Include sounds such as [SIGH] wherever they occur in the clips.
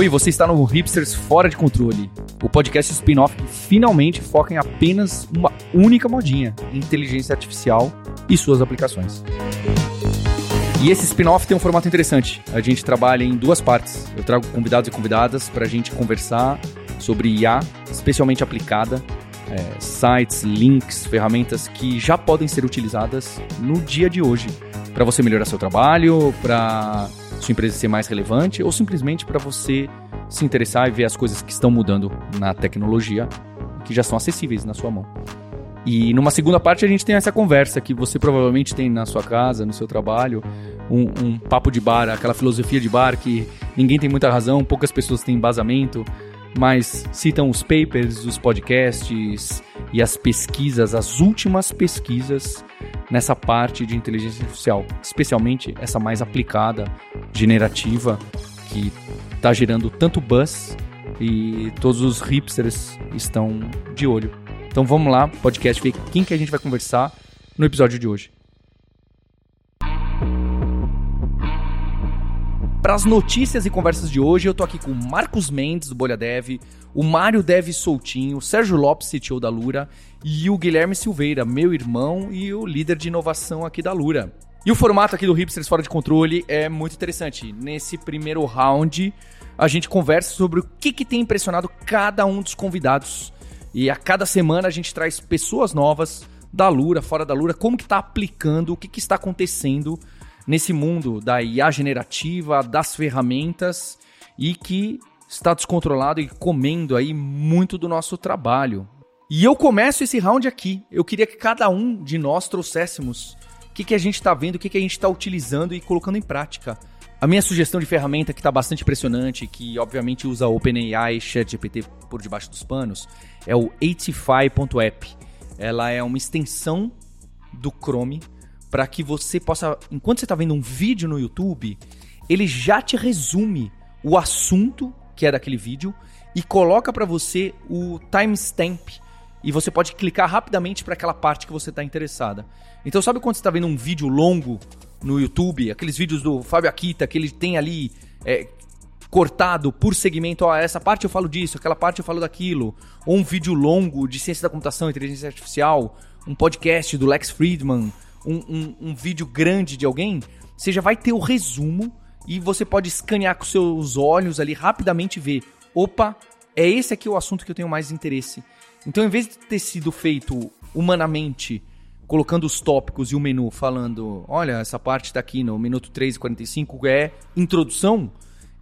Oi, você está no Hipsters Fora de Controle, o podcast spin-off que finalmente foca em apenas uma única modinha, inteligência artificial e suas aplicações. E esse spin-off tem um formato interessante. A gente trabalha em duas partes. Eu trago convidados e convidadas para a gente conversar sobre IA, especialmente aplicada, é, sites, links, ferramentas que já podem ser utilizadas no dia de hoje para você melhorar seu trabalho, para sua empresa ser mais relevante ou simplesmente para você se interessar e ver as coisas que estão mudando na tecnologia que já são acessíveis na sua mão. E numa segunda parte a gente tem essa conversa que você provavelmente tem na sua casa, no seu trabalho, um, um papo de bar, aquela filosofia de bar que ninguém tem muita razão, poucas pessoas têm embasamento, mas citam os papers, os podcasts e as pesquisas, as últimas pesquisas nessa parte de inteligência artificial, especialmente essa mais aplicada, generativa, que está gerando tanto buzz e todos os hipsters estão de olho. Então vamos lá, podcast, ver quem que a gente vai conversar no episódio de hoje. Para as notícias e conversas de hoje, eu tô aqui com o Marcos Mendes, do Bolha Dev, o Mário Dev Soltinho, o Sérgio Lopes, CTO da Lura, e o Guilherme Silveira, meu irmão e o líder de inovação aqui da Lura. E o formato aqui do Hipsters Fora de Controle é muito interessante. Nesse primeiro round, a gente conversa sobre o que, que tem impressionado cada um dos convidados. E a cada semana a gente traz pessoas novas da Lura, fora da Lura, como que está aplicando, o que, que está acontecendo nesse mundo da IA generativa, das ferramentas e que está descontrolado e comendo aí muito do nosso trabalho. E eu começo esse round aqui. Eu queria que cada um de nós trouxéssemos o que, que a gente está vendo, o que, que a gente está utilizando e colocando em prática. A minha sugestão de ferramenta que está bastante impressionante, que obviamente usa OpenAI e ChatGPT por debaixo dos panos, é o 85.app. Ela é uma extensão do Chrome para que você possa, enquanto você está vendo um vídeo no YouTube, ele já te resume o assunto que é daquele vídeo e coloca para você o timestamp e você pode clicar rapidamente para aquela parte que você está interessada. Então, sabe quando você está vendo um vídeo longo no YouTube, aqueles vídeos do Fábio Akita que ele tem ali é, cortado por segmento, ó, essa parte eu falo disso, aquela parte eu falo daquilo, ou um vídeo longo de ciência da computação, inteligência artificial, um podcast do Lex Friedman, um, um, um vídeo grande de alguém, você já vai ter o resumo e você pode escanear com seus olhos ali rapidamente ver, opa, é esse aqui o assunto que eu tenho mais interesse. Então, em vez de ter sido feito humanamente, colocando os tópicos e o menu falando, olha, essa parte está aqui no minuto 3 e 45 é introdução,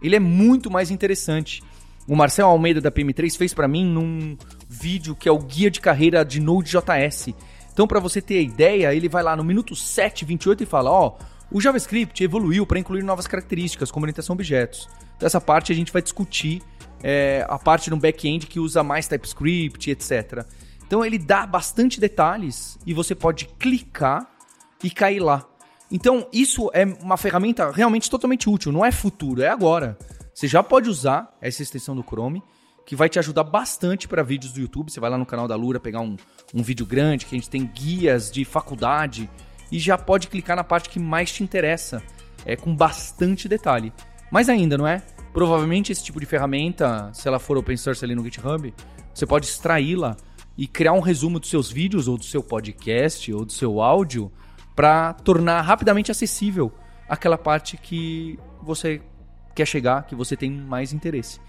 ele é muito mais interessante. O Marcel Almeida da PM3 fez para mim num vídeo que é o guia de carreira de Node.js. Então, para você ter ideia, ele vai lá no minuto 7, 28 e fala: Ó, o JavaScript evoluiu para incluir novas características, como orientação a objetos. Então, essa parte a gente vai discutir é, a parte no back-end que usa mais TypeScript, etc. Então, ele dá bastante detalhes e você pode clicar e cair lá. Então, isso é uma ferramenta realmente totalmente útil. Não é futuro, é agora. Você já pode usar essa extensão do Chrome que vai te ajudar bastante para vídeos do YouTube. Você vai lá no canal da Lura pegar um, um vídeo grande, que a gente tem guias de faculdade, e já pode clicar na parte que mais te interessa, é com bastante detalhe. Mais ainda, não é? Provavelmente esse tipo de ferramenta, se ela for open source ali no GitHub, você pode extraí-la e criar um resumo dos seus vídeos, ou do seu podcast, ou do seu áudio, para tornar rapidamente acessível aquela parte que você quer chegar, que você tem mais interesse.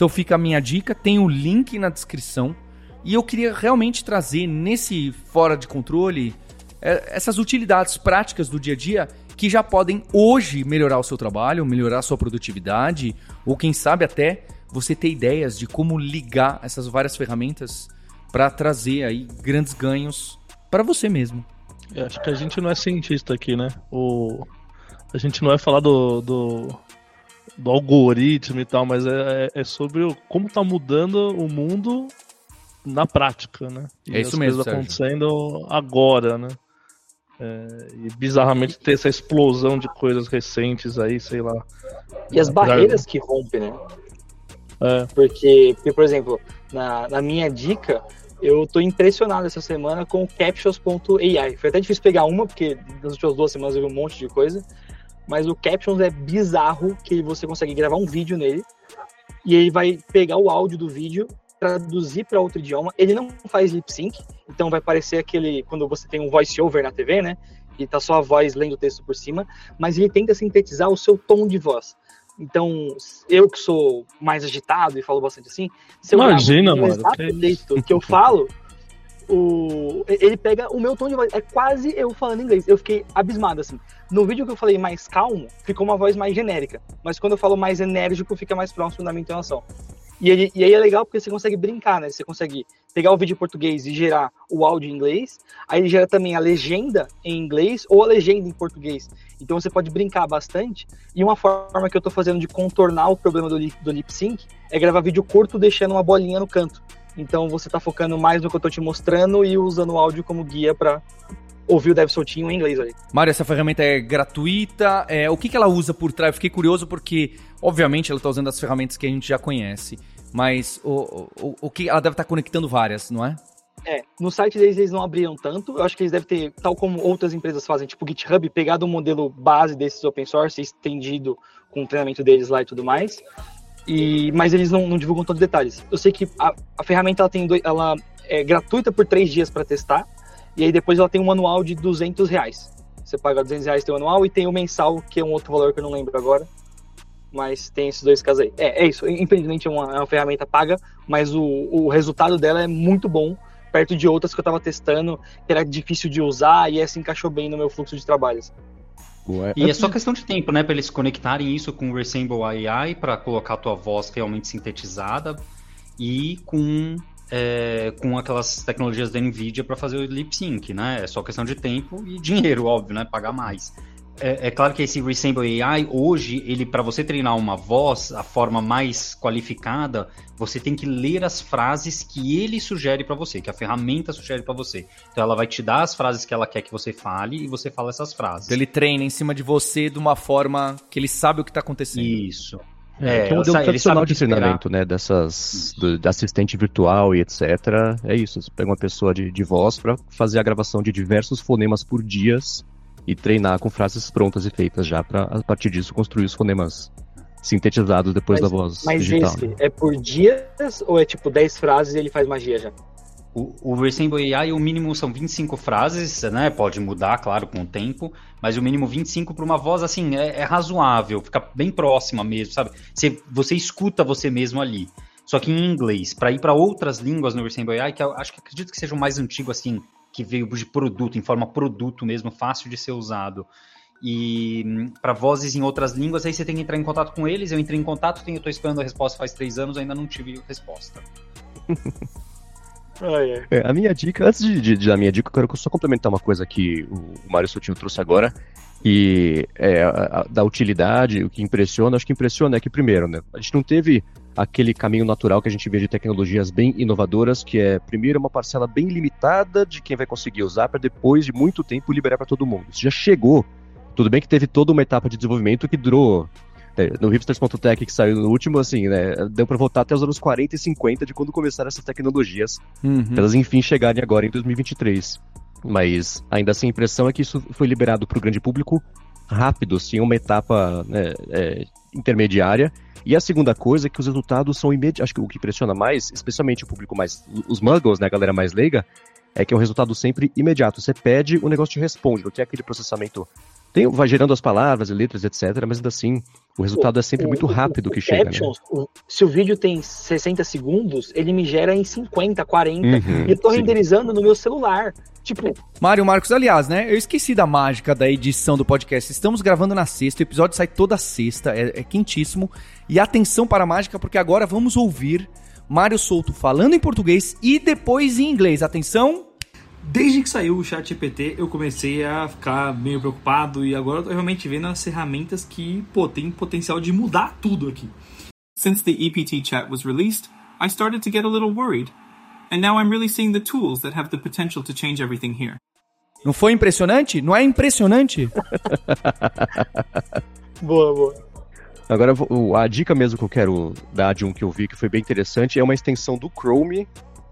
Então fica a minha dica, tem o link na descrição. E eu queria realmente trazer nesse fora de controle é, essas utilidades práticas do dia a dia que já podem hoje melhorar o seu trabalho, melhorar a sua produtividade, ou quem sabe até você ter ideias de como ligar essas várias ferramentas para trazer aí grandes ganhos para você mesmo. Eu acho que a gente não é cientista aqui, né? O... A gente não vai falar do, do, do algoritmo e tal, mas é, é, é sobre como tá mudando o mundo na prática, né? E é isso mesmo, acontecendo agora, né? É, e bizarramente ter essa explosão de coisas recentes aí, sei lá. E as barreiras que rompem, né? É. Porque, porque, por exemplo, na, na minha dica, eu tô impressionado essa semana com o Captions.ai. Foi até difícil pegar uma, porque nas últimas duas semanas eu vi um monte de coisa mas o Captions é bizarro que você consegue gravar um vídeo nele e ele vai pegar o áudio do vídeo, traduzir para outro idioma. Ele não faz lip sync, então vai parecer aquele quando você tem um voice over na TV, né? E tá só a voz lendo o texto por cima, mas ele tenta sintetizar o seu tom de voz. Então, eu que sou mais agitado e falo bastante assim, se eu Imagina, mano. jeito que eu falo, o, ele pega o meu tom de voz. É quase eu falando inglês. Eu fiquei abismado, assim. No vídeo que eu falei mais calmo, ficou uma voz mais genérica. Mas quando eu falo mais enérgico, fica mais próximo da minha entonação. E, ele, e aí é legal porque você consegue brincar, né? Você consegue pegar o vídeo em português e gerar o áudio em inglês. Aí ele gera também a legenda em inglês ou a legenda em português. Então você pode brincar bastante. E uma forma que eu tô fazendo de contornar o problema do, do lip sync é gravar vídeo curto deixando uma bolinha no canto. Então você está focando mais no que eu estou te mostrando e usando o áudio como guia para ouvir o Dev Soltinho em inglês ali. Mário, essa ferramenta é gratuita. É, o que, que ela usa por trás? Eu fiquei curioso porque, obviamente, ela está usando as ferramentas que a gente já conhece. Mas o, o, o que ela deve estar tá conectando várias, não é? É, no site deles eles não abriram tanto. Eu acho que eles devem ter, tal como outras empresas fazem, tipo GitHub, pegado o modelo base desses open source, estendido com o treinamento deles lá e tudo mais. E, mas eles não, não divulgam todos os detalhes. Eu sei que a, a ferramenta ela tem ela é gratuita por três dias para testar, e aí depois ela tem um manual de 200 reais. Você paga 200 reais tem o anual e tem o mensal, que é um outro valor que eu não lembro agora. Mas tem esses dois casos aí. É, é isso. Infelizmente é uma, é uma ferramenta paga, mas o, o resultado dela é muito bom, perto de outras que eu estava testando, que era difícil de usar e essa encaixou bem no meu fluxo de trabalhos. Ué, e é só questão de tempo, né, para eles conectarem isso com o Resemble AI para colocar a tua voz realmente sintetizada e com é, com aquelas tecnologias da Nvidia para fazer o lip sync, né? É só questão de tempo e dinheiro, óbvio, né? Pagar mais é, é, claro que esse Resemble AI, hoje, ele para você treinar uma voz, a forma mais qualificada, você tem que ler as frases que ele sugere para você, que a ferramenta sugere para você. Então ela vai te dar as frases que ela quer que você fale e você fala essas frases. Então ele treina em cima de você de uma forma que ele sabe o que está acontecendo. Isso. É, é um modelo tradicional de treinamento, né? Dessas. Do, de assistente virtual e etc. É isso. Você pega uma pessoa de, de voz para fazer a gravação de diversos fonemas por dias e treinar com frases prontas e feitas já para a partir disso construir os fonemas sintetizados depois mas, da voz mas digital. Mas né? esse é por dias ou é tipo 10 frases e ele faz magia já? O, o Resemble AI, o mínimo são 25 frases, né? Pode mudar, claro, com o tempo, mas o mínimo 25 para uma voz, assim, é, é, razoável, fica bem próxima mesmo, sabe? Você, você escuta você mesmo ali. Só que em inglês, para ir para outras línguas no Resemble AI, que eu acho que acredito que seja o mais antigo, assim, que veio de produto, em forma produto mesmo, fácil de ser usado. E hum, para vozes em outras línguas, aí você tem que entrar em contato com eles. Eu entrei em contato, tenho, eu tô esperando a resposta faz três anos, ainda não tive resposta. [LAUGHS] É, a minha dica, antes de, de, de, da minha dica, eu quero só complementar uma coisa que o Mário Sotinho trouxe agora, e é, a, a, da utilidade, o que impressiona, acho que impressiona é que, primeiro, né, a gente não teve aquele caminho natural que a gente vê de tecnologias bem inovadoras, que é primeiro uma parcela bem limitada de quem vai conseguir usar, para depois de muito tempo liberar para todo mundo. Isso já chegou. Tudo bem que teve toda uma etapa de desenvolvimento que durou. É, no hipsters.tech que saiu no último, assim, né? Deu para voltar até os anos 40 e 50 de quando começaram essas tecnologias, uhum. para elas enfim chegarem agora em 2023. Mas ainda assim a impressão é que isso foi liberado para o grande público rápido, assim, uma etapa né, é, intermediária e a segunda coisa é que os resultados são imediatos. Acho que o que impressiona mais, especialmente o público mais. Os muggles, né, a galera mais leiga, é que é um resultado sempre imediato. Você pede, o negócio te responde, não tem aquele processamento. Tem, vai gerando as palavras e letras, etc., mas ainda assim, o resultado é sempre muito rápido o, o, que chega. Captions, né? se o vídeo tem 60 segundos, ele me gera em 50, 40. Uhum, e eu tô sim. renderizando no meu celular. Tipo. Mário Marcos, aliás, né? Eu esqueci da mágica da edição do podcast. Estamos gravando na sexta, o episódio sai toda sexta, é, é quentíssimo. E atenção para a mágica, porque agora vamos ouvir Mário Souto falando em português e depois em inglês. Atenção! Desde que saiu o chat GPT, eu comecei a ficar meio preocupado e agora eu tô realmente vendo as ferramentas que, pô, tem potencial de mudar tudo aqui. Since the EPT chat was released, I started to get a little worried. And now I'm really seeing the tools that have the potential to change everything here. Não foi impressionante? Não é impressionante? [LAUGHS] boa, boa. Agora, a dica mesmo que eu quero dar de um que eu vi que foi bem interessante é uma extensão do Chrome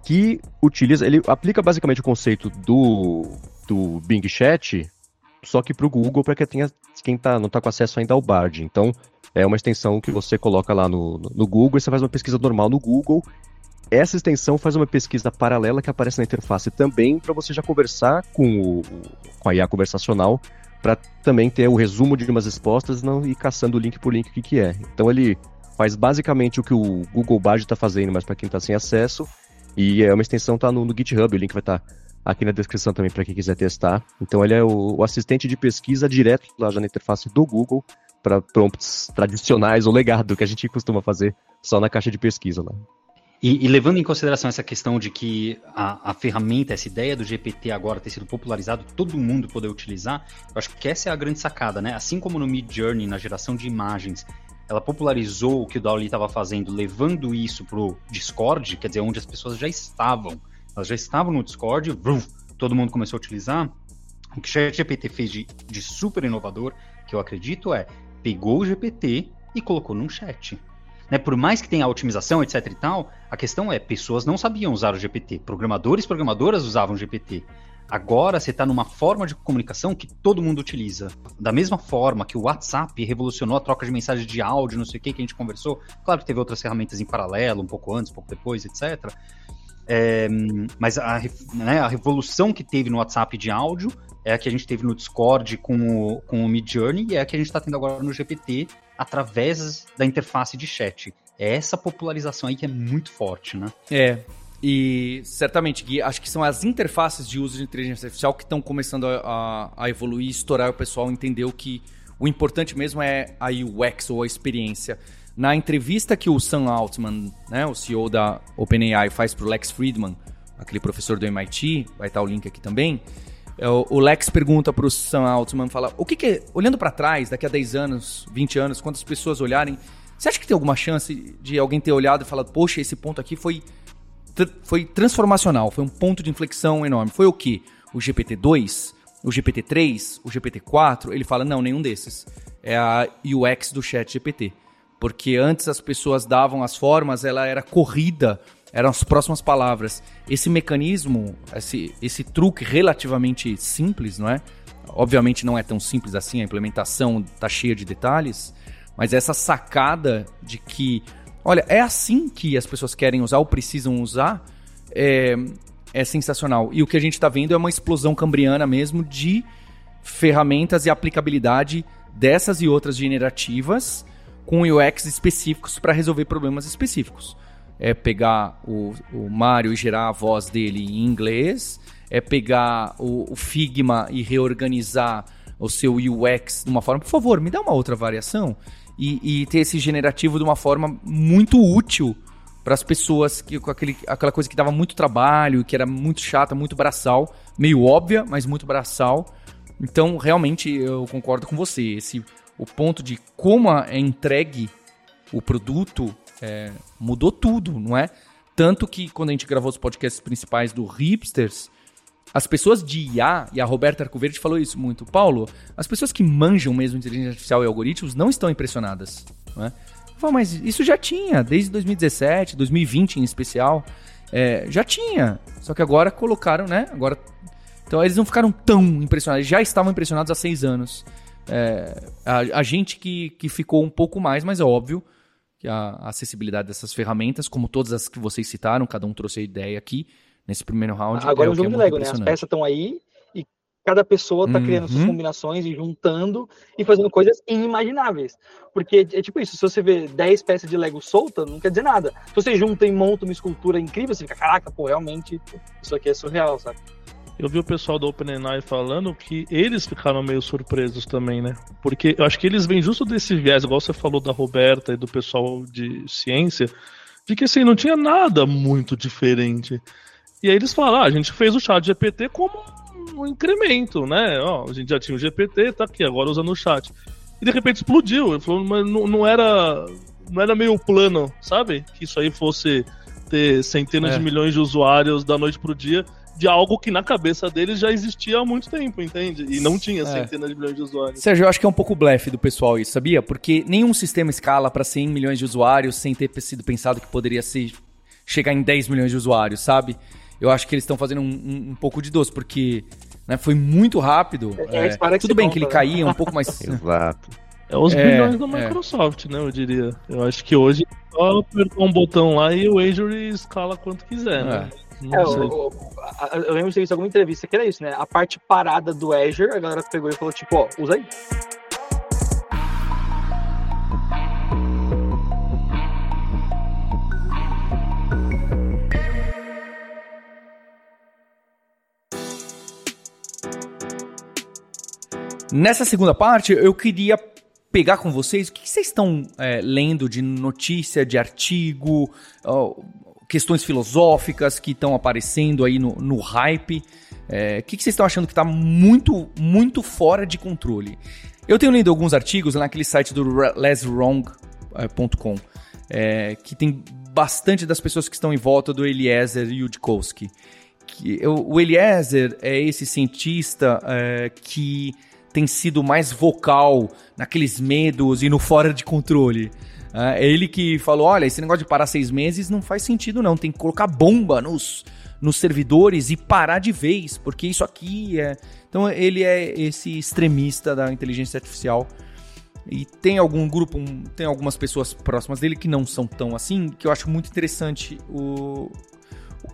que utiliza, ele aplica basicamente o conceito do, do Bing Chat, só que para o Google, para quem, quem tá, não está com acesso ainda ao Bard. Então, É uma extensão que você coloca lá no, no Google e você faz uma pesquisa normal no Google. Essa extensão faz uma pesquisa paralela que aparece na interface também para você já conversar com, o, com a IA conversacional para também ter o resumo de umas respostas não ir caçando link por link o que, que é. Então ele faz basicamente o que o Google Bard está fazendo, mas para quem está sem acesso. E é uma extensão está no, no, GitHub, o link vai estar tá aqui na descrição também para quem quiser testar. Então ele é o, o, assistente de pesquisa direto lá já na interface do Google para prompts tradicionais ou legado que a gente costuma fazer só na caixa de pesquisa lá. E, e, levando em consideração essa questão de que a, a, ferramenta, essa ideia do GPT agora ter sido popularizado, todo mundo poder utilizar, eu acho que essa é a grande sacada, né? Assim como no Mid Journey, na geração de imagens, ela popularizou o que o Dali estava fazendo, levando isso pro Discord, quer dizer, onde as pessoas já estavam, elas já estavam no Discord, vrum, todo mundo começou a utilizar. O que o ChatGPT fez de, de super inovador, que eu acredito, é pegou o GPT e colocou num chat. Né? Por mais que tenha otimização, etc e tal, a questão é, pessoas não sabiam usar o GPT. Programadores e programadoras usavam o GPT. Agora você está numa forma de comunicação que todo mundo utiliza. Da mesma forma que o WhatsApp revolucionou a troca de mensagens de áudio, não sei o que, que a gente conversou. Claro que teve outras ferramentas em paralelo, um pouco antes, um pouco depois, etc. É, mas a, né, a, revolução que teve no WhatsApp de áudio é a que a gente teve no Discord com o, com o Mid Journey e é a que a gente está tendo agora no GPT através da interface de chat. É essa popularização aí que é muito forte, né? É. E certamente, Gui, acho que são as interfaces de uso de inteligência artificial que estão começando a, a, a evoluir, estourar o pessoal entendeu que o importante mesmo é a UX ou a experiência. Na entrevista que o Sam Altman, né, o CEO da OpenAI, faz para o Lex Friedman, aquele professor do MIT, vai estar o link aqui também, é, o Lex pergunta para o Sam Altman, fala, o que, que é, olhando para trás, daqui a 10 anos, 20 anos, quantas pessoas olharem, você acha que tem alguma chance de alguém ter olhado e falado, poxa, esse ponto aqui foi, foi transformacional, foi um ponto de inflexão enorme. Foi o quê? O GPT-2? O GPT-3? O GPT-4? Ele fala, não, nenhum desses. É a UX do chat GPT. Porque antes as pessoas davam as formas, ela era corrida eram as próximas palavras. Esse mecanismo, esse, esse truque relativamente simples, não é? Obviamente não é tão simples assim, a implementação está cheia de detalhes, mas essa sacada de que, olha, é assim que as pessoas querem usar ou precisam usar, é, é sensacional. E o que a gente está vendo é uma explosão cambriana mesmo de ferramentas e aplicabilidade dessas e outras generativas com UX específicos para resolver problemas específicos é pegar o, o Mario e gerar a voz dele em inglês, é pegar o, o Figma e reorganizar o seu UX de uma forma. Por favor, me dá uma outra variação. E, e ter esse generativo de uma forma muito útil para as pessoas que com aquele, aquela coisa que dava muito trabalho, que era muito chata, muito braçal, meio óbvia, mas muito braçal. Então, realmente, eu concordo com você. Esse, o ponto de como é entregue o produto é, mudou tudo, não é? Tanto que quando a gente gravou os podcasts principais do Hipsters, as pessoas de IA, e a Roberta Arcoverde falou isso muito, Paulo, as pessoas que manjam mesmo inteligência artificial e algoritmos não estão impressionadas. Não é? Falo, mas isso já tinha, desde 2017, 2020 em especial, é, já tinha. Só que agora colocaram, né? Agora, então eles não ficaram tão impressionados, já estavam impressionados há seis anos. É, a, a, gente que, que ficou um pouco mais, mas é óbvio, a acessibilidade dessas ferramentas, como todas as que vocês citaram, cada um trouxe a ideia aqui nesse primeiro round. Agora é um jogo é de Lego, né? As peças estão aí e cada pessoa está uhum. criando suas combinações e juntando e fazendo coisas inimagináveis. Porque é tipo isso, se você vê 10 peças de Lego solta, não quer dizer nada. Se você junta e monta uma escultura incrível, você fica, caraca, pô, realmente isso aqui é surreal, sabe? Eu vi o pessoal do OpenAI falando que eles ficaram meio surpresos também, né? Porque eu acho que eles vêm justo desse viés, igual você falou da Roberta e do pessoal de ciência, de que assim, não tinha nada muito diferente. E aí eles falaram, ah, a gente fez o chat GPT como um incremento, né? Ó, a gente já tinha o GPT, tá aqui, agora usando o chat. E de repente explodiu. Ele falou, mas não, não era. Não era meio plano, sabe? Que isso aí fosse ter centenas é. de milhões de usuários da noite pro dia de algo que na cabeça deles já existia há muito tempo, entende? E não tinha é. centenas de milhões de usuários. Sérgio, eu acho que é um pouco blefe do pessoal isso, sabia? Porque nenhum sistema escala para 100 milhões de usuários sem ter sido pensado que poderia ser, chegar em 10 milhões de usuários, sabe? Eu acho que eles estão fazendo um, um, um, pouco de doce, porque né, foi muito rápido. É, é, tudo bem conta, que ele né? caía um pouco mais. [LAUGHS] Exato. É os é, bilhões da é. Microsoft, é. né? Eu diria. Eu acho que hoje é só apertar um botão lá e o Azure escala quanto quiser, né? É. É, eu, eu, lembro de ter visto alguma entrevista que era isso, né? A parte parada do Azure, a galera pegou e falou, tipo, ó, usa aí. Nessa segunda parte, eu queria pegar com vocês o que vocês estão é, lendo de notícia, de artigo, questões filosóficas que estão aparecendo aí no, no hype. É, o que vocês estão achando que está muito, muito fora de controle? Eu tenho lido alguns artigos naquele site do lesswrong.com, é, que tem bastante das pessoas que estão em volta do Eliezer Yudkowsky. Que, o Eliezer é esse cientista é, que tem sido mais vocal naqueles medos e no fora de controle. É ele que falou: olha, esse negócio de parar seis meses não faz sentido, não. Tem que colocar bomba nos, nos servidores e parar de vez, porque isso aqui é. Então ele é esse extremista da inteligência artificial. E tem algum grupo, tem algumas pessoas próximas dele que não são tão assim, que eu acho muito interessante. O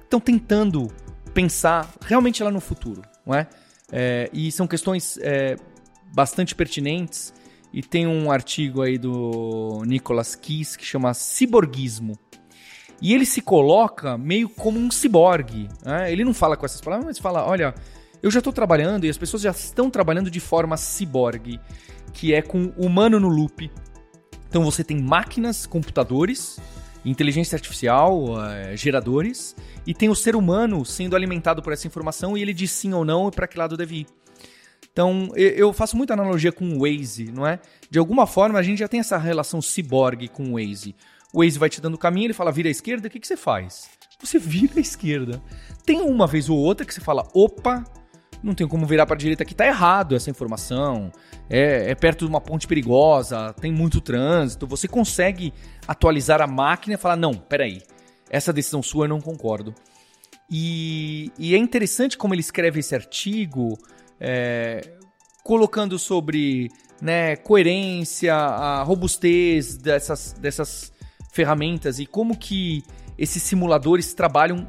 estão tentando pensar realmente lá no futuro, não é? É e são questões é, bastante pertinentes. E tem um artigo aí do Nicholas Kiss que chama Ciborguismo. E ele se coloca meio como um ciborgue. Né? Ele não fala com essas palavras, mas fala: olha, eu já estou trabalhando e as pessoas já estão trabalhando de forma ciborgue, que é com humano no loop. Então você tem máquinas, computadores, inteligência artificial, uh, geradores, e tem o ser humano sendo alimentado por essa informação e ele diz sim ou não e para que lado deve ir. Então, eu faço muita analogia com o Waze, não é? De alguma forma, a gente já tem essa relação ciborgue com o Waze. O Waze vai te dando o caminho, ele fala, vira à esquerda, o que, que você faz? Você vira à esquerda. Tem uma vez ou outra que você fala, opa, não tem como virar para a direita aqui, tá errado essa informação. É, é, perto de uma ponte perigosa, tem muito trânsito. Você consegue atualizar a máquina e falar: não, peraí, essa decisão sua eu não concordo. E, e é interessante como ele escreve esse artigo é, colocando sobre né, coerência, a robustez dessas, dessas ferramentas e como que esses simuladores trabalham,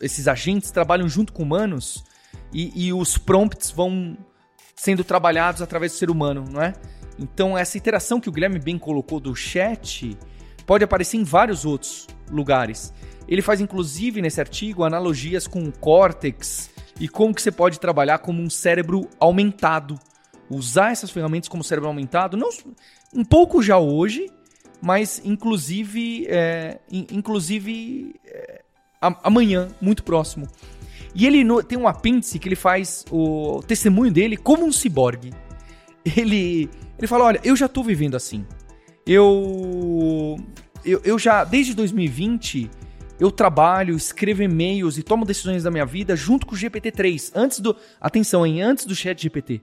esses agentes trabalham junto com humanos e, e os prompts vão sendo trabalhados através do ser humano, não é? Então essa interação que o Guilherme bem colocou do chat pode aparecer em vários outros lugares. Ele faz inclusive nesse artigo analogias com o Cortex e como que você pode trabalhar como um cérebro aumentado. Usar essas ferramentas como cérebro aumentado, não um pouco já hoje, mas inclusive, é, inclusive é, amanhã, muito próximo. E ele no, tem um apêndice que ele faz o testemunho dele como um ciborgue. Ele, ele fala: Olha, eu já tô vivendo assim. Eu, eu, eu já, desde 2020, eu trabalho, escrevo e-mails e tomo decisões da minha vida junto com o GPT-3, antes do, atenção, hein, antes do Chat GPT.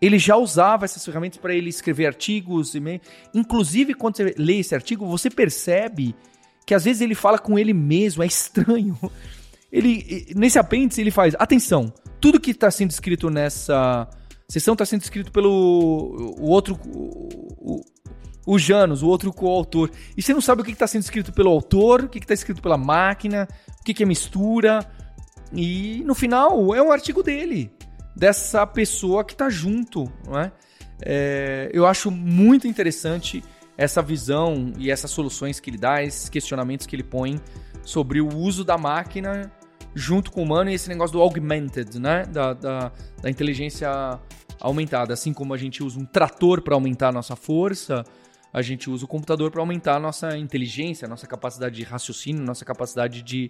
Ele já usava essas ferramentas para ele escrever artigos, e inclusive quando você lê esse artigo, você percebe que às vezes ele fala com ele mesmo, é estranho. Ele nesse apêndice ele faz, atenção, tudo que está sendo escrito nessa sessão está sendo escrito pelo o outro o, o Janus, o outro coautor. E você não sabe o que está sendo escrito pelo autor, o que está escrito pela máquina, o que, que é mistura. E no final é um artigo dele, dessa pessoa que está junto. Não é? É, eu acho muito interessante essa visão e essas soluções que ele dá, esses questionamentos que ele põe sobre o uso da máquina junto com o humano e esse negócio do augmented, né? Da, da, da inteligência aumentada. Assim como a gente usa um trator para aumentar a nossa força, a gente usa o computador para aumentar a nossa inteligência, a nossa capacidade de raciocínio, a nossa capacidade de,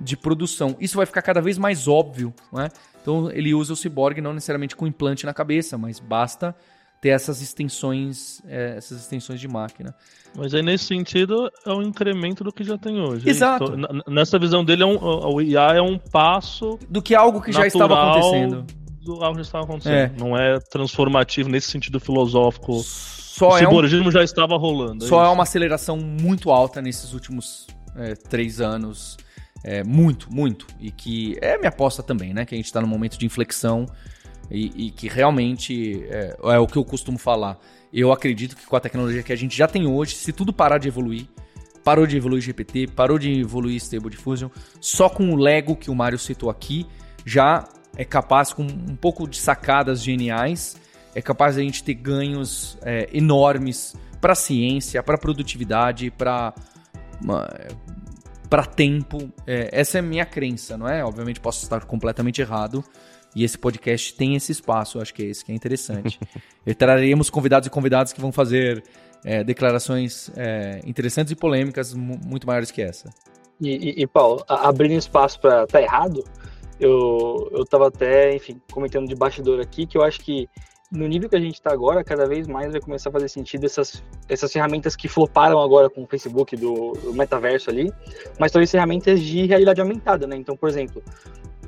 de produção. Isso vai ficar cada vez mais óbvio, né? Então ele usa o ciborgue não necessariamente com implante na cabeça, mas basta ter essas extensões, é, essas extensões de máquina. Mas aí nesse sentido é um incremento do que já tem hoje. Exato. Então, nessa visão dele, é um, o IA é um passo do que algo que já estava acontecendo. Do algo que já estava acontecendo. É. Não é transformativo nesse sentido filosófico só o ciborgismo é um, já estava rolando. É só é, é, uma aceleração muito alta nesses últimos é, três anos. É, muito, muito. E que é minha aposta também, né? Que a gente está num momento de inflexão e, e que realmente é, é, o que eu costumo falar. Eu acredito que com a tecnologia que a gente já tem hoje, se tudo parar de evoluir, parou de evoluir GPT, parou de evoluir Stable Diffusion, só com o Lego que o Mário citou aqui, já é capaz, com um pouco de sacadas geniais, é capaz de a gente ter ganhos é, enormes para ciência, para produtividade, para para tempo. É, essa é a minha crença, não é? Obviamente posso estar completamente errado. E esse podcast tem esse espaço, acho que é esse que é interessante. [LAUGHS] e traremos convidados e convidadas que vão fazer é, declarações é, interessantes e polêmicas muito maiores que essa. E, e, e Paulo, abrindo espaço para tá errado, eu, eu tava até, enfim, comentando de bastidor aqui que eu acho que no nível que a gente está agora, cada vez mais vai começar a fazer sentido essas, essas ferramentas que floparam agora com o Facebook do, do metaverso ali, mas talvez ferramentas de realidade aumentada, né? Então, por exemplo,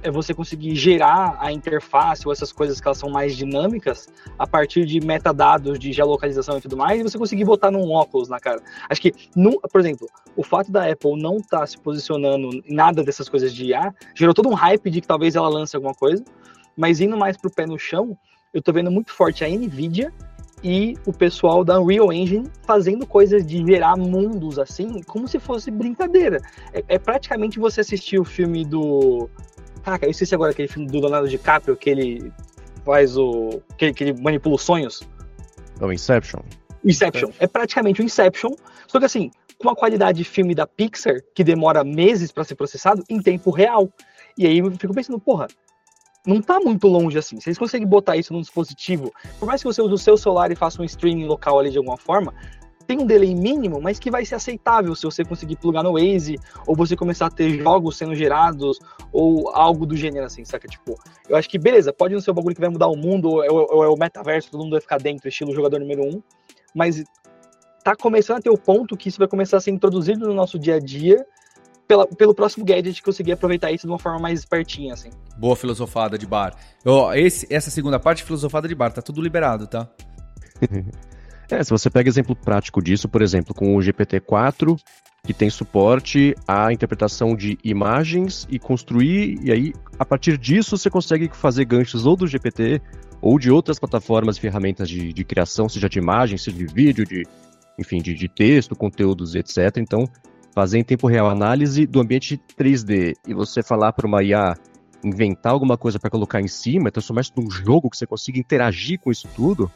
é você conseguir gerar a interface ou essas coisas que elas são mais dinâmicas a partir de metadados de geolocalização e tudo mais, e você conseguir botar num óculos na cara. Acho que, no, por exemplo, o fato da Apple não estar tá se posicionando em nada dessas coisas de IA gerou todo um hype de que talvez ela lance alguma coisa, mas indo mais pro pé no chão, eu tô vendo muito forte a Nvidia e o pessoal da Unreal Engine fazendo coisas de gerar mundos assim, como se fosse brincadeira. É, é praticamente você assistir o filme do. Caraca, eu esqueci agora aquele filme do Leonardo DiCaprio que ele faz o. que, que ele manipula os sonhos. É o Inception. Inception. É praticamente o Inception, só que assim, com uma qualidade de filme da Pixar que demora meses para ser processado em tempo real. E aí eu fico pensando, porra, não tá muito longe assim. Eles conseguem botar isso num dispositivo, por mais que você use o seu celular e faça um streaming local ali de alguma forma, tem um delay mínimo, mas que vai ser aceitável se você conseguir plugar no Waze, ou você começar a ter jogos sendo gerados, ou algo do gênero assim, saca? Tipo, eu acho que beleza, pode não ser o bagulho que vai mudar o mundo, ou é, ou é o metaverso, todo mundo vai ficar dentro, estilo jogador número um, mas tá começando a ter o ponto que isso vai começar a ser introduzido no nosso dia a dia pela, pelo próximo gadget conseguir aproveitar isso de uma forma mais espertinha, assim. Boa filosofada de bar. Oh, esse, essa segunda parte, filosofada de bar, tá tudo liberado, tá? [LAUGHS] é, se você pega exemplo prático disso, por exemplo, com o GPT-4, que tem suporte à interpretação de imagens e construir, e aí, a partir disso, você consegue fazer ganchos ou do GPT ou de outras plataformas e ferramentas de, de criação, seja de imagem, seja de vídeo, de, enfim, de, de texto, conteúdos, etc. Então, fazer em tempo real análise do ambiente 3D e você falar para uma IA inventar alguma coisa para colocar em cima, transformar isso num jogo que você consiga interagir com isso tudo,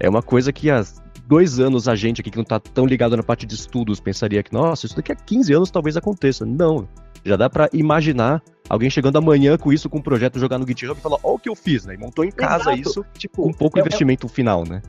é uma coisa que há dois anos a gente aqui que não está tão ligado na parte de estudos pensaria que, nossa, isso daqui a 15 anos talvez aconteça. Não, já dá para imaginar alguém chegando amanhã com isso, com um projeto, jogar no GitHub e falar, ó o que eu fiz, né? E montou em casa Exato. isso, tipo, com pouco é, investimento é... final, né?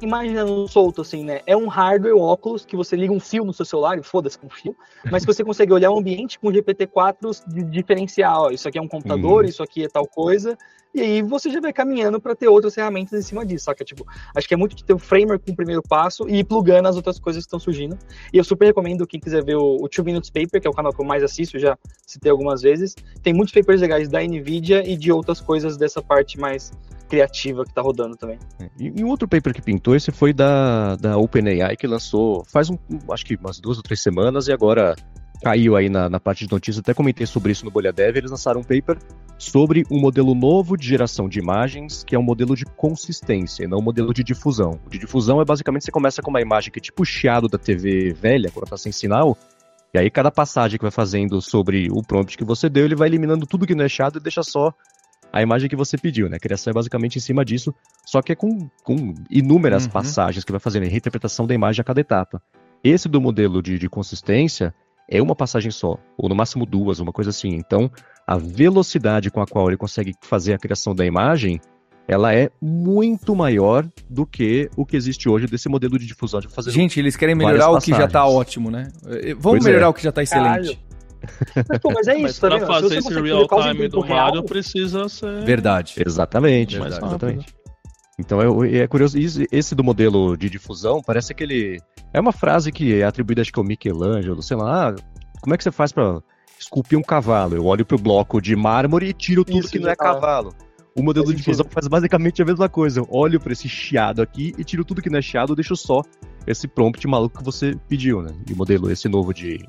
Imaginando solto assim, né? É um hardware, óculos, que você liga um fio no seu celular e foda-se com fio, mas que você consegue olhar o ambiente com o GPT-4 de diferenciar, ó, isso aqui é um computador, uhum. isso aqui é tal coisa, e aí você já vai caminhando para ter outras ferramentas em cima disso, saca? Tipo, acho que é muito de ter o um framework com o primeiro passo e ir plugando as outras coisas que estão surgindo. E eu super recomendo quem quiser ver o, o Two Minutes Paper, que é o canal que eu mais assisto, já citei algumas vezes. Tem muitos papers legais da NVIDIA e de outras coisas dessa parte mais criativa que tá rodando também. É, e, e um outro paper que pintou, esse foi da, da OpenAI, que lançou faz um, acho que umas duas ou três semanas, e agora caiu aí na, na parte de notícias, até comentei sobre isso no Bolha Dev, eles lançaram um paper sobre um modelo novo de geração de imagens, que é um modelo de consistência, e não um modelo de difusão. O de difusão é basicamente você começa com uma imagem que é tipo chiado da TV velha, quando tá sem sinal, e aí cada passagem que vai fazendo sobre o prompt que você deu, ele vai eliminando tudo que não é chiado e deixa só a imagem que você pediu, né? A criação é basicamente em cima disso, só que é com, com inúmeras uhum. passagens que vai fazendo reinterpretação da imagem a cada etapa. Esse do modelo de, de consistência é uma passagem só, ou no máximo duas, uma coisa assim. Então, a velocidade com a qual ele consegue fazer a criação da imagem, ela é muito maior do que o que existe hoje desse modelo de difusão de fazer. Gente, eles querem melhorar o que já está ótimo, né? Vamos pois melhorar é. o que já está excelente. Caralho. Mas, pô, mas é [LAUGHS] isso, mas tá pra fazer esse real time do real, Mario precisa ser. Verdade. Exatamente. Verdade. exatamente. Então é, é, curioso, esse do modelo de difusão parece que ele. É uma frase que é atribuída, acho que ao Michelangelo, sei lá. Ah, como é que você faz para esculpir um cavalo? Eu olho pro bloco de mármore e tiro tudo Isso, que não é cavalo. O modelo de difusão faz basicamente a mesma coisa. Eu olho para esse chiado aqui e tiro tudo que não é chiado, deixo só esse prompt maluco que você pediu, né? E o modelo esse novo de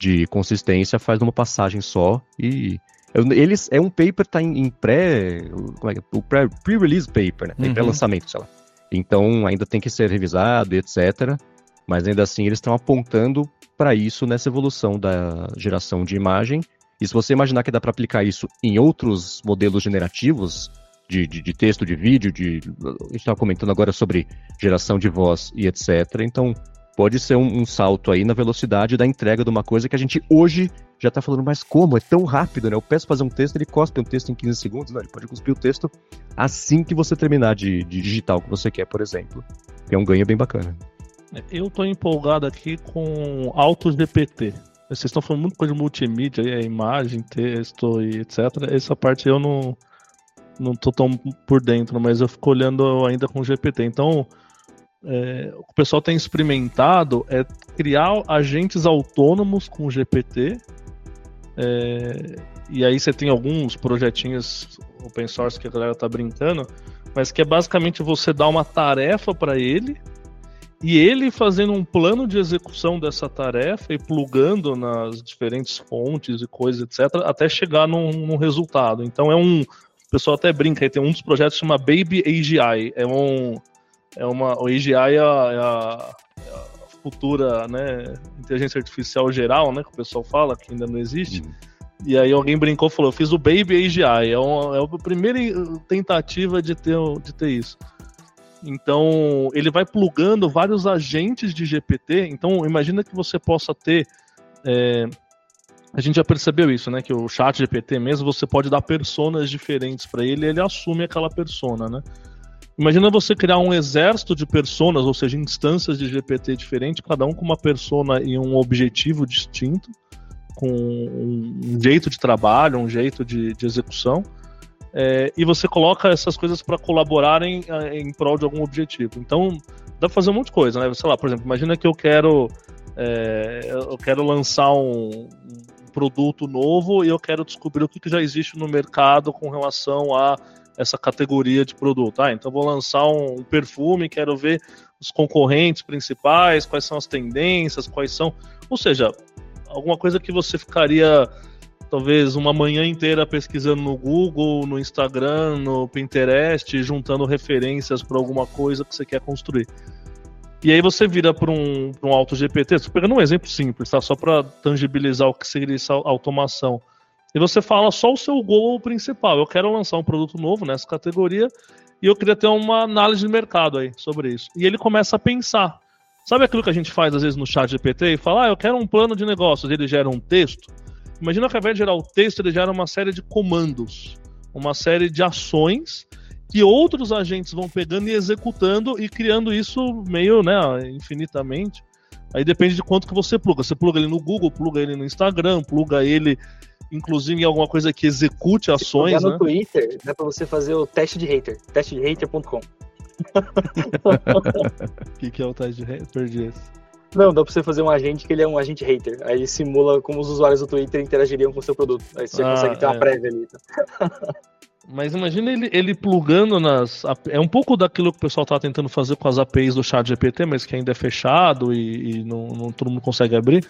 de consistência faz numa passagem só e Eles, é um paper tá em, em pré, como é que é? O pré-release paper, né? Tem uhum. pré-lançamento, sei lá. Então ainda tem que ser revisado, etc. Mas ainda assim eles estão apontando para isso nessa evolução da geração de imagem. E se você imaginar que dá para aplicar isso em outros modelos generativos de, de, de texto, de vídeo, de, a gente estava comentando agora sobre geração de voz e etc. Então pode ser um, um, salto aí na velocidade da entrega de uma coisa que a gente hoje já está falando, mas como? É tão rápido, né? Eu peço fazer um texto, ele cospe um texto em 15 segundos, ele pode cuspir o texto assim que você terminar de, de digitar o que você quer, por exemplo. É um ganho bem bacana. Eu estou empolgado aqui com AutoGPT. Vocês estão falando muito coisa de multimídia, é imagem, texto e etc. Essa parte eu não não tô tão por dentro, mas eu fico olhando ainda com GPT. Então, é, o pessoal tem experimentado é criar agentes autônomos com o GPT. É, e aí você tem alguns projetinhos open source que a galera tá brincando, mas que é basicamente você dar uma tarefa para ele e ele fazendo um plano de execução dessa tarefa e plugando nas diferentes fontes e coisas, etc., até chegar num, num resultado. Então é um. O pessoal até brinca, aí tem um dos projetos que chama Baby AGI. É um é uma, o AGI é a, é a, é a futura né, inteligência artificial geral, né, que o pessoal fala, que ainda não existe. Uhum. E aí alguém brincou e falou, eu fiz o Baby AGI, é, uma, é a primeira tentativa de ter, de ter isso. Então, ele vai plugando vários agentes de GPT. Então, imagina que você possa ter. É, a gente já percebeu isso, né? Que o chat GPT mesmo, você pode dar personas diferentes para ele e ele assume aquela persona, né? Imagina você criar um exército de personas, ou seja, instâncias de GPT diferentes, cada um com uma persona e um objetivo distinto, com um jeito de trabalho, um jeito de, de execução, é, e você coloca essas coisas para colaborarem é, em prol de algum objetivo. Então, dá para fazer um monte de coisa, né? Sei lá, por exemplo, imagina que eu quero, é, eu quero lançar um, um produto novo e eu quero descobrir o que, que já existe no mercado com relação a essa categoria de produto. Ah, então vou lançar um perfume, quero ver os concorrentes principais, quais são as tendências, quais são. Ou seja, alguma coisa que você ficaria talvez uma manhã inteira pesquisando no Google, no Instagram, no Pinterest, juntando referências para alguma coisa que você quer construir. E aí você vira para um, um auto GPT, pegando um exemplo simples, tá? só para tangibilizar o que seria essa automação e você fala só o seu gol principal. Eu quero lançar um produto novo nessa categoria e eu queria ter uma análise de mercado aí sobre isso. E ele começa a pensar. Sabe aquilo que a gente faz às vezes no chat GPT e fala, ah, eu quero um plano de negócios, ele gera um texto. Imagina que ao invés de gerar o texto, ele gera uma série de comandos, uma série de ações que outros agentes vão pegando e executando e criando isso meio, né, infinitamente. Aí depende de quanto que você pluga. Você pluga ele no Google, pluga ele no Instagram, pluga ele inclusive em alguma coisa que execute ações. Se no né? Twitter, dá pra você fazer o teste de hater, testedehater.com. O [LAUGHS] que, que é o teste de hater? Perdi esse. Não, dá pra você fazer um agente que ele é um agente hater. Aí ele simula como os usuários do Twitter interagiriam com o seu produto. Aí você ah, consegue ter uma é. prévia ali. Tá? [LAUGHS] Mas imagina ele, ele plugando nas. É um pouco daquilo que o pessoal tá tentando fazer com as APIs do chat GPT, mas que ainda é fechado e, e não, não, todo mundo consegue abrir.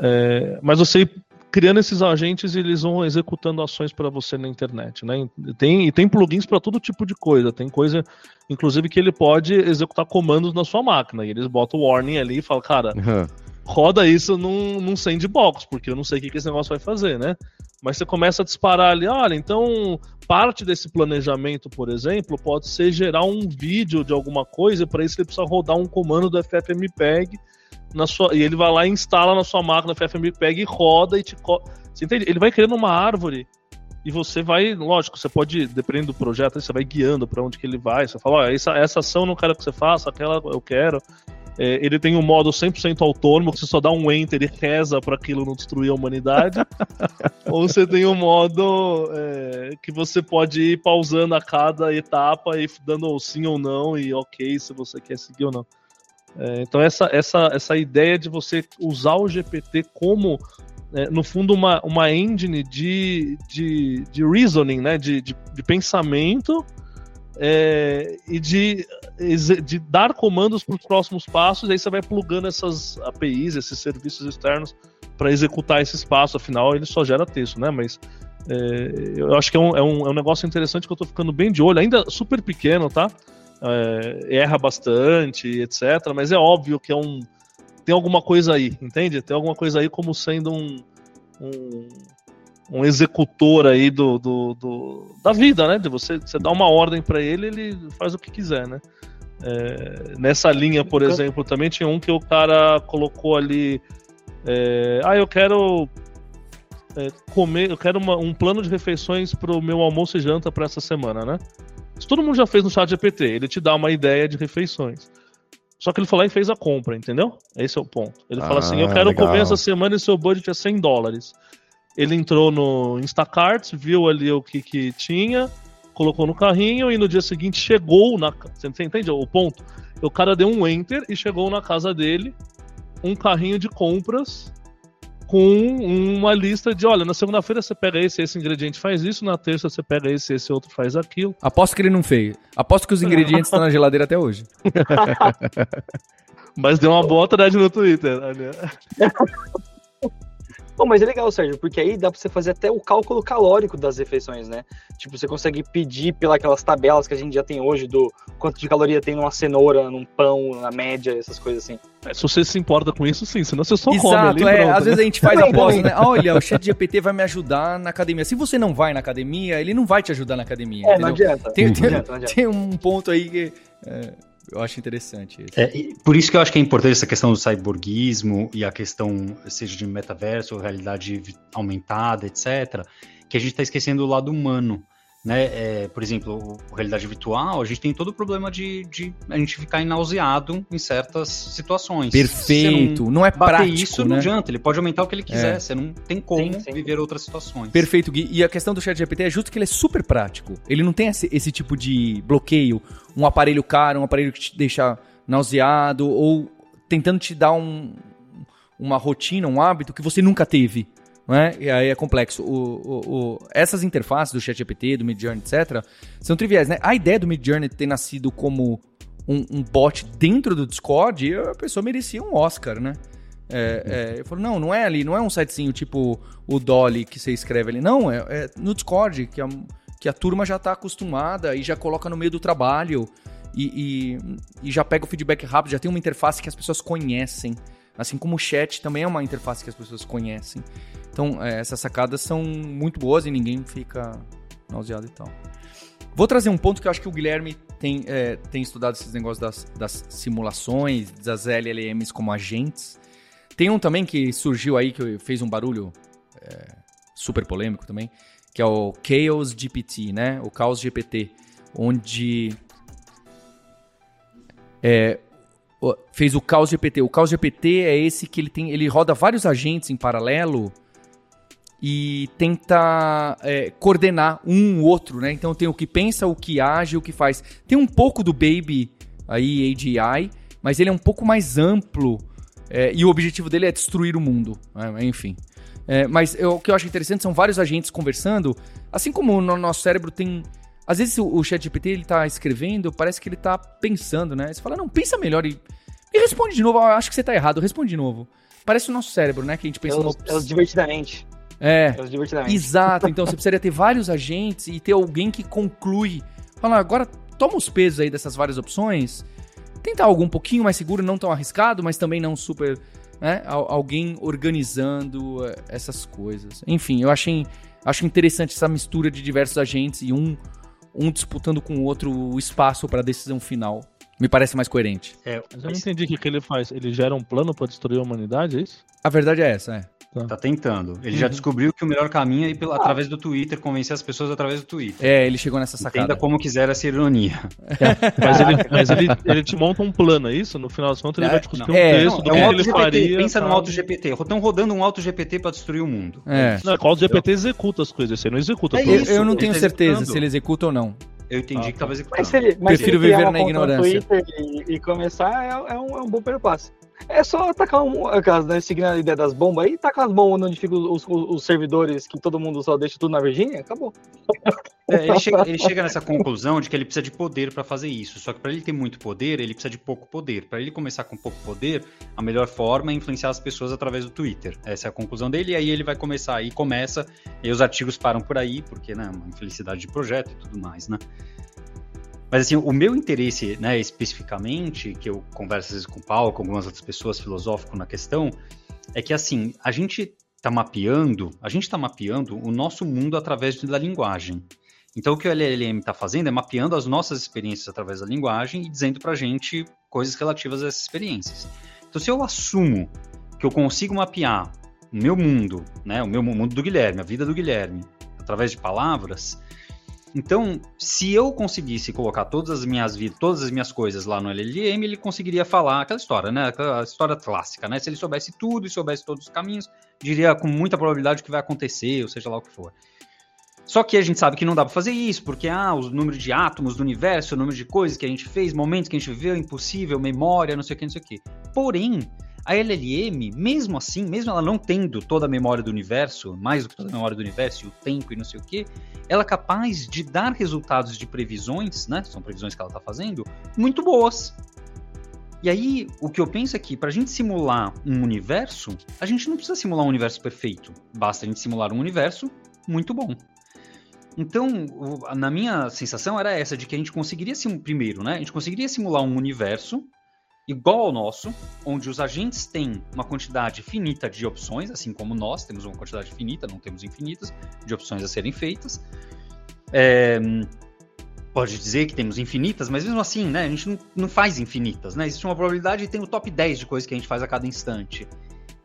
É, mas você criando esses agentes e eles vão executando ações para você na internet, né? Tem, e tem plugins para todo tipo de coisa. Tem coisa, inclusive, que ele pode executar comandos na sua máquina. E eles botam o warning ali e falam, cara, uhum. roda isso num, num sandbox, porque eu não sei o que, que esse negócio vai fazer, né? Mas você começa a disparar ali, olha, então parte desse planejamento, por exemplo, pode ser gerar um vídeo de alguma coisa, para isso ele precisa rodar um comando do FFmpeg na sua, e ele vai lá e instala na sua máquina FFmpeg e roda e te. Você entende? Ele vai criando uma árvore e você vai, lógico, você pode, dependendo do projeto, você vai guiando para onde que ele vai. Você fala, ó, essa, essa ação eu não quero que você faça, aquela eu quero. É, ele tem um modo 100% autônomo, que você só dá um enter e reza para aquilo não destruir a humanidade. [LAUGHS] Ou você tem um modo é, que você pode ir pausando a cada etapa e dando sim ou não e ok se você quer seguir ou não. É, então essa, essa, essa ideia de você usar o GPT como é, no fundo uma, uma engine de, de, de reasoning, né? de, de, de pensamento é, e de, de dar comandos para os próximos passos, e aí você vai plugando essas APIs, esses serviços externos para executar esse espaço, afinal ele só gera texto, né? Mas É, eu acho que é um, é, um, é um negócio interessante que eu tô ficando bem de olho, ainda super pequeno, tá? É, erra bastante, etc. Mas é óbvio que é um. Tem alguma coisa aí, entende? Tem alguma coisa aí como sendo um, um, um executor aí do, do, do, da vida, né? De você, você dá uma ordem para ele, ele faz o que quiser, né? É, nessa linha, por exemplo, também tinha um que o cara colocou ali. É, ah, eu quero é, comer, eu quero uma, um plano de refeições para o meu almoço e janta para essa semana, né? Isso todo mundo já fez no chat GPT, ele te dá uma ideia de refeições. Só que ele falou e fez a compra, entendeu? Esse é o ponto. Ele ah, fala assim: eu quero legal. comer essa semana e seu budget é 100 dólares. Ele entrou no Instacart, viu ali o que, que tinha, colocou no carrinho e no dia seguinte chegou na. Você entende o ponto? O cara deu um enter e chegou na casa dele um carrinho de compras com uma lista de, olha, na segunda-feira você pega esse, esse ingrediente faz isso, na terça você pega esse, esse outro faz aquilo. Aposto que ele não fez. Aposto que os ingredientes estão na geladeira até hoje. [LAUGHS] Mas deu uma boa thread no Twitter. [LAUGHS] Bom, mas é legal, Sérgio, porque aí dá pra você fazer até o cálculo calórico das refeições, né? Tipo, você consegue pedir pelas tabelas que a gente já tem hoje do quanto de caloria tem numa cenoura, num pão, na média, essas coisas assim. É, se você se importa com isso, sim, senão você só Exato, come ali. É, pronto, às né? vezes a gente faz [LAUGHS] a aposta, né? Olha, o chat GPT vai me ajudar na academia. Se você não vai na academia, ele não vai te ajudar na academia. É, não adianta. Tem, não tem, adianta, não adianta. tem um ponto aí que. É, eu acho interessante. É, por isso que eu acho que é importante essa questão do cyborgismo e a questão, seja de metaverso, realidade aumentada, etc., que a gente está esquecendo o lado humano né? É, por exemplo, realidade virtual, a gente tem todo o problema de, de a gente ficar nauseado em certas situações. Perfeito. Não, não, é prático, isso né? não adianta. Ele pode aumentar o que ele quiser. É. Você não tem como sim, sim. viver outras situações. Perfeito, Gui. E a questão do chat GPT é justo que ele é super prático. Ele não tem esse, esse tipo de bloqueio, um aparelho caro, um aparelho que te deixa nauseado ou tentando te dar um, uma rotina, um hábito que você nunca teve né? E aí é complexo. O, o, o, essas interfaces do ChatGPT, do Midjourney, etc., são triviais, né? A ideia do Midjourney ter nascido como um, um bot dentro do Discord, a pessoa merecia um Oscar, né? É, é, eu falo, não, não é ali, não é um sitezinho tipo o Dolly que você escreve ali, não, é, é no Discord, que a, que a turma já está acostumada e já coloca no meio do trabalho e, e, e já pega o feedback rápido, já tem uma interface que as pessoas conhecem. Assim como o chat também é uma interface que as pessoas conhecem. Então, é, essas sacadas são muito boas e ninguém fica nauseado e tal. Vou trazer um ponto que eu acho que o Guilherme tem, é, tem estudado esses negócios das, das, simulações, das LLMs como agentes. Tem um também que surgiu aí, que fez um barulho é, super polêmico também, que é o Chaos GPT, né? O Chaos GPT, onde é, fez o Chaos GPT. O Chaos GPT é esse que ele tem, ele roda vários agentes em paralelo e tenta é, coordenar um outro, né? Então tem o que pensa, o que age, o que faz. Tem um pouco do Baby aí, AGI, mas ele é um pouco mais amplo é, e o objetivo dele é destruir o mundo, né? enfim. É, mas eu, o que eu acho interessante são vários agentes conversando, assim como no nosso cérebro tem... Às vezes o, o chat GPT ele tá escrevendo, parece que ele tá pensando, né? Você fala, não, pensa melhor e, e responde de novo. Eu acho que você tá errado, responde de novo. Parece o nosso cérebro, né? Que a gente pensa... Eu, no... divertidamente. É. Exato. Então você precisaria ter vários agentes e ter alguém que conclui. Fala, agora toma os pesos aí dessas várias opções. Tentar algo um pouquinho mais seguro, não tão arriscado, mas também não super. Né? Alguém organizando eh, essas coisas. Enfim, eu achei, acho interessante essa mistura de diversos agentes e um, um disputando com o outro o espaço para a decisão final. Me parece mais coerente. É, mas eu não entendi o que, que ele faz. Ele gera um plano para destruir a humanidade, é isso? A verdade é essa, é. Tá. tá tentando. Ele uhum. já descobriu que o melhor caminho é ir pela, ah. através do Twitter, convencer as pessoas através do Twitter. É, ele chegou nessa sacada. Entenda como quiser essa ironia. É. [LAUGHS] mas ele, mas ele, ele te monta um plano, é isso? No final das contas, ele é, vai te cuspir um é, texto não, do é um que ele GPT, faria. Pensa no auto GPT. Estão rodando um auto GPT para destruir o mundo. É. Não, o auto GPT executa as coisas, você não executa é tudo. Isso, eu não tenho tá certeza se ele executa ou não. Eu entendi ah, que talvez executando. Mas se ele, mas Prefiro se ele viver na ignorância. E, e, começar é, é, um, é um bom primeiro passo. É só tacar um, né, seguindo a ideia das bombas aí, tacar as bombas onde ficam os, os, os, servidores que todo mundo só deixa tudo na Virgínia, acabou. É, ele, chega, ele, chega, nessa conclusão de que ele precisa de poder para fazer isso. Só que para ele ter muito poder, ele precisa de pouco poder. Para ele começar com pouco poder, a melhor forma é influenciar as pessoas através do Twitter. Essa é a conclusão dele, e aí ele vai começar aí, começa, e os artigos param por aí, porque, né, uma infelicidade de projeto e tudo mais, né? Mas assim, o meu interesse, né, especificamente, que eu converso às vezes com o Paulo, com algumas outras pessoas filosófico na questão, é que assim, a gente está mapeando, a gente está mapeando o nosso mundo através da linguagem. Então o que o LLM está fazendo é mapeando as nossas experiências através da linguagem e dizendo para a gente coisas relativas a essas experiências. Então se eu assumo que eu consigo mapear o meu mundo, né, o meu mundo do Guilherme, a vida do Guilherme, através de palavras, então, se eu conseguisse colocar todas as minhas vidas, todas as minhas coisas lá no LLM, ele conseguiria falar aquela história, né? Aquela história clássica, né? Se ele soubesse tudo e soubesse todos os caminhos, diria com muita probabilidade o que vai acontecer, ou seja lá o que for. Só que a gente sabe que não dá para fazer isso, porque ah, o número de átomos do universo, o número de coisas que a gente fez, momentos que a gente viveu, impossível, memória, não sei o que, não sei o que. Porém, a LLM, mesmo assim, mesmo ela não tendo toda a memória do universo, mais do que toda a memória do universo, e o tempo e não sei o que, ela é capaz de dar resultados de previsões, né? São previsões que ela está fazendo, muito boas. E aí, o que eu penso é que para a gente simular um universo, a gente não precisa simular um universo perfeito. Basta a gente simular um universo muito bom. Então, na minha sensação era essa, de que a gente conseguiria, primeiro, né? A gente conseguiria simular um universo igual ao nosso, onde os agentes têm uma quantidade finita de opções, assim como nós temos uma quantidade finita, não temos infinitas, de opções a serem feitas. É, pode dizer que temos infinitas, mas mesmo assim, né, a gente não, não faz infinitas, né? Existe uma probabilidade e tem o top 10 de coisas que a gente faz a cada instante.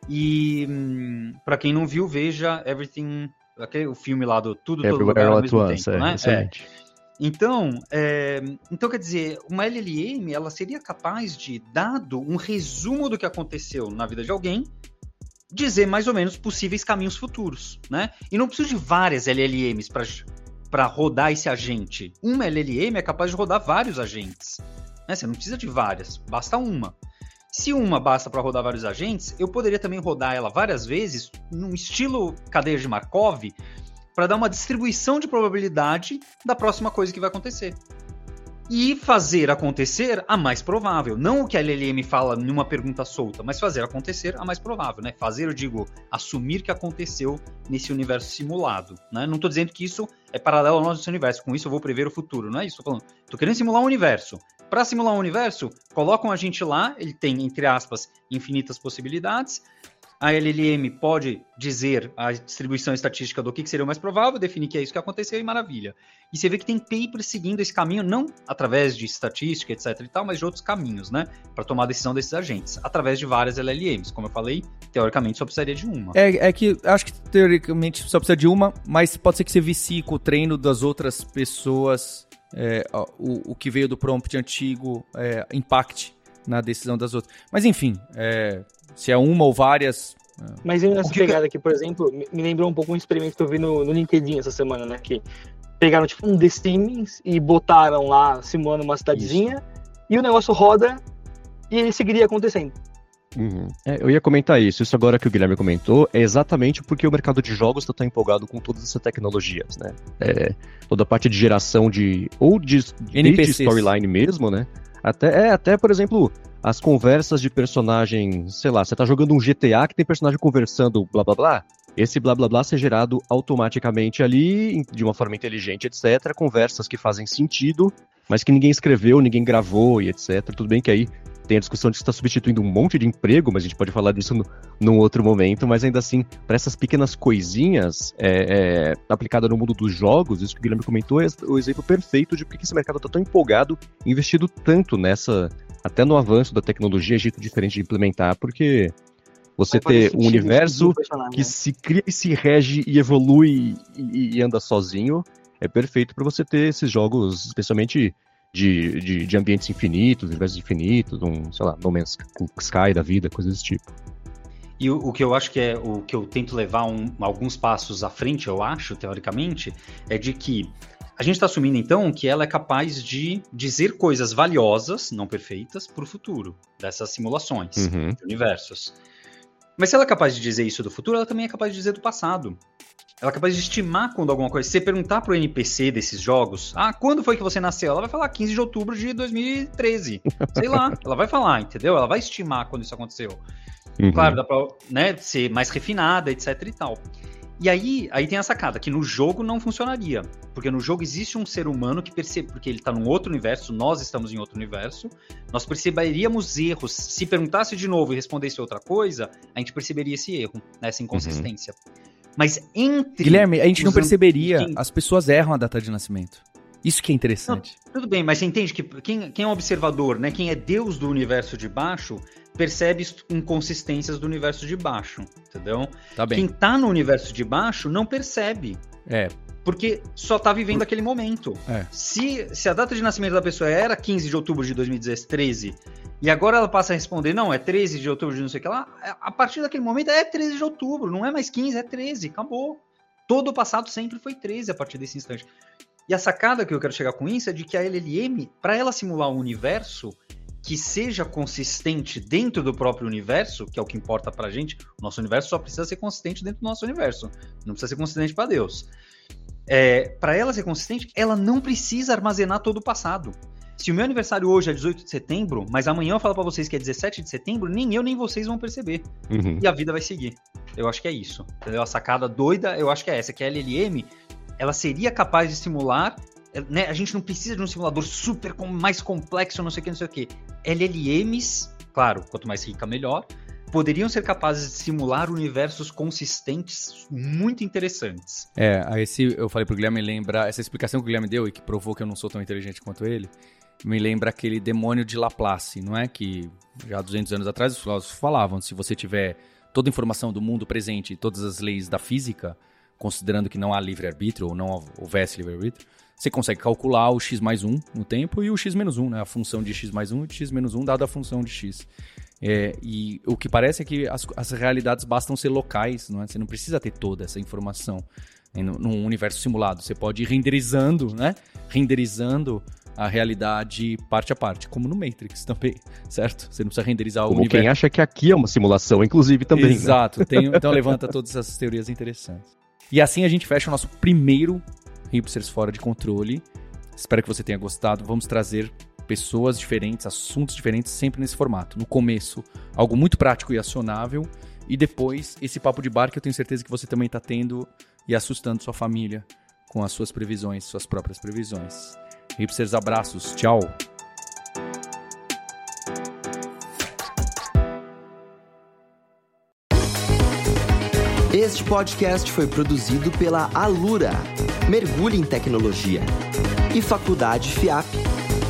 E hum, para quem não viu, veja Everything, aquele, o filme lá do Tudo Todo Lugar ao mesmo tempo, é, né? Excelente. É. Então, é, então, quer dizer, uma LLM ela seria capaz de, dado um resumo do que aconteceu na vida de alguém, dizer mais ou menos possíveis caminhos futuros, né? E não precisa de várias LLMs para rodar esse agente. Uma LLM é capaz de rodar vários agentes. Né? Você não precisa de várias, basta uma. Se uma basta para rodar vários agentes, eu poderia também rodar ela várias vezes num estilo cadeia de Markov, para dar uma distribuição de probabilidade da próxima coisa que vai acontecer. E fazer acontecer a mais provável. Não o que a LLM fala numa pergunta solta, mas fazer acontecer a mais provável. Né? Fazer, eu digo, assumir que aconteceu nesse universo simulado. Né? Não estou dizendo que isso é paralelo ao nosso universo. Com isso eu vou prever o futuro. Não é isso. Estou falando. Estou querendo simular um universo. Para simular um universo, colocam a gente lá, ele tem, entre aspas, infinitas possibilidades a LLM pode dizer a distribuição estatística do que, seria o mais provável, definir que é isso que aconteceu e maravilha. E você vê que tem papers seguindo esse caminho, não através de estatística, etc e tal, mas de outros caminhos, né? Para tomar a decisão desses agentes, através de várias LLMs. Como eu falei, teoricamente só precisaria de uma. É, é que acho que teoricamente só precisa de uma, mas pode ser que você vicie com treino das outras pessoas, é, o, o que veio do prompt antigo é, impacte na decisão das outras. Mas enfim, é, se é uma ou várias. É. Mas nessa que... pegada aqui, por exemplo, me lembrou um pouco um experimento que eu vi no, no LinkedIn essa semana, né? Que pegaram tipo um The Sims e botaram lá simulando uma cidadezinha isso. e o negócio roda e ele seguiria acontecendo. Uhum. É, eu ia comentar isso. Isso agora que o Guilherme comentou é exatamente porque o mercado de jogos está tão empolgado com todas essas tecnologias, né? É, toda a parte de geração de ou de, de storyline mesmo, né? Até, é, até, por exemplo, as conversas de personagem, sei lá, você tá jogando um GTA que tem personagem conversando blá blá blá. Esse blá blá blá ser gerado automaticamente ali, de uma forma inteligente, etc. Conversas que fazem sentido, mas que ninguém escreveu, ninguém gravou e etc. Tudo bem que aí tem a discussão de que está substituindo um monte de emprego, mas a gente pode falar disso no, num outro momento. Mas ainda assim, para essas pequenas coisinhas é, é, aplicada no mundo dos jogos, isso que o Guilherme comentou é o exemplo perfeito de por que esse mercado está tão empolgado, investido tanto nessa, até no avanço da tecnologia, jeito diferente de implementar, porque você ter um universo que né? se cria e se rege e evolui e, e anda sozinho é perfeito para você ter esses jogos, especialmente de, de, de, ambientes infinitos, universos infinitos, um, sei lá, No Man's Sky da vida, coisas desse tipo. E o, o, que eu acho que é o que eu tento levar um, alguns passos à frente, eu acho, teoricamente, é de que A gente está assumindo então que ela é capaz de dizer coisas valiosas, não perfeitas, para o futuro dessas simulações uhum. de universos. Mas se ela é capaz de dizer isso do futuro, ela também é capaz de dizer do passado. Ela é capaz de estimar quando alguma coisa. Se você perguntar pro NPC desses jogos, ah, quando foi que você nasceu? Ela vai falar 15 de outubro de 2013. [LAUGHS] Sei lá. Ela vai falar, entendeu? Ela vai estimar quando isso aconteceu. Uhum. Claro, dá pra né, ser mais refinada, etc e tal. E aí, aí tem a sacada, que no jogo não funcionaria. Porque no jogo existe um ser humano que percebe, porque ele está num outro universo, nós estamos em outro universo, nós perceberíamos erros. Se perguntasse de novo e respondesse outra coisa, a gente perceberia esse erro, né, essa inconsistência. Uhum. Mas entre. Guilherme, a gente não perceberia. Quem... As pessoas erram a data de nascimento. Isso que é interessante. Não, tudo bem, mas você entende que quem, quem é um observador, né? Quem é Deus do universo de baixo, percebe inconsistências do universo de baixo, entendeu? Tá bem. Quem tá no universo de baixo não percebe. É. Porque só tá vivendo Por... aquele momento. É. Se, se a data de nascimento da pessoa era 15 de outubro de 2013 e agora ela passa a responder, não, é 13 de outubro de não sei o que lá, a partir daquele momento é 13 de outubro, não é mais 15, é 13, acabou. Todo o passado sempre foi 13 a partir desse instante. E a sacada que eu quero chegar com isso é de que a LLM, para ela simular um universo, que seja consistente dentro do próprio universo, que é o que importa pra gente, o nosso universo só precisa ser consistente dentro do nosso universo, não precisa ser consistente para Deus. É, para ela ser consistente, ela não precisa armazenar todo o passado. Se o meu aniversário hoje é 18 de setembro, mas amanhã eu falo para vocês que é 17 de setembro, nem eu nem vocês vão perceber. Uhum. E a vida vai seguir. Eu acho que é isso. Entendeu? A sacada doida, eu acho que é essa, que a LLM, ela seria capaz de simular né, a gente não precisa de um simulador super mais complexo, não sei o que, não sei o que. LLMs, claro, quanto mais rica, melhor, poderiam ser capazes de simular universos consistentes muito interessantes. É, esse eu falei pro Guilherme lembra, essa explicação que o Guilherme deu e que provou que eu não sou tão inteligente quanto ele, me lembra aquele demônio de Laplace, não é? Que já há 200 anos atrás os filósofos falavam, se você tiver toda a informação do mundo presente e todas as leis da física, considerando que não há livre-arbítrio ou não houvesse livre-arbítrio, você consegue calcular o x mais 1 no tempo e o x menos 1, né? A função de x mais 1 e de x menos 1 dada a função de x. É, e o que parece é que as, as, realidades bastam ser locais, não é? Você não precisa ter toda essa informação num universo simulado. Você pode ir renderizando, né? Renderizando a realidade parte a parte, como no Matrix [LAUGHS] também, certo? Você não precisa renderizar como o universo. quem acha que aqui é uma simulação, inclusive, também. Né? Exato. Né? Tem, então levanta todas essas teorias interessantes. E assim a gente fecha o nosso primeiro Hipsters Fora de Controle. Espero que você tenha gostado. Vamos trazer pessoas diferentes, assuntos diferentes, sempre nesse formato. No começo, algo muito prático e acionável. E depois, esse papo de bar que eu tenho certeza que você também está tendo e assustando sua família com as suas previsões, suas próprias previsões. Hipsters, abraços. Tchau. Este podcast foi produzido pela Alura. Mergulhe em tecnologia. E Faculdade FIAP.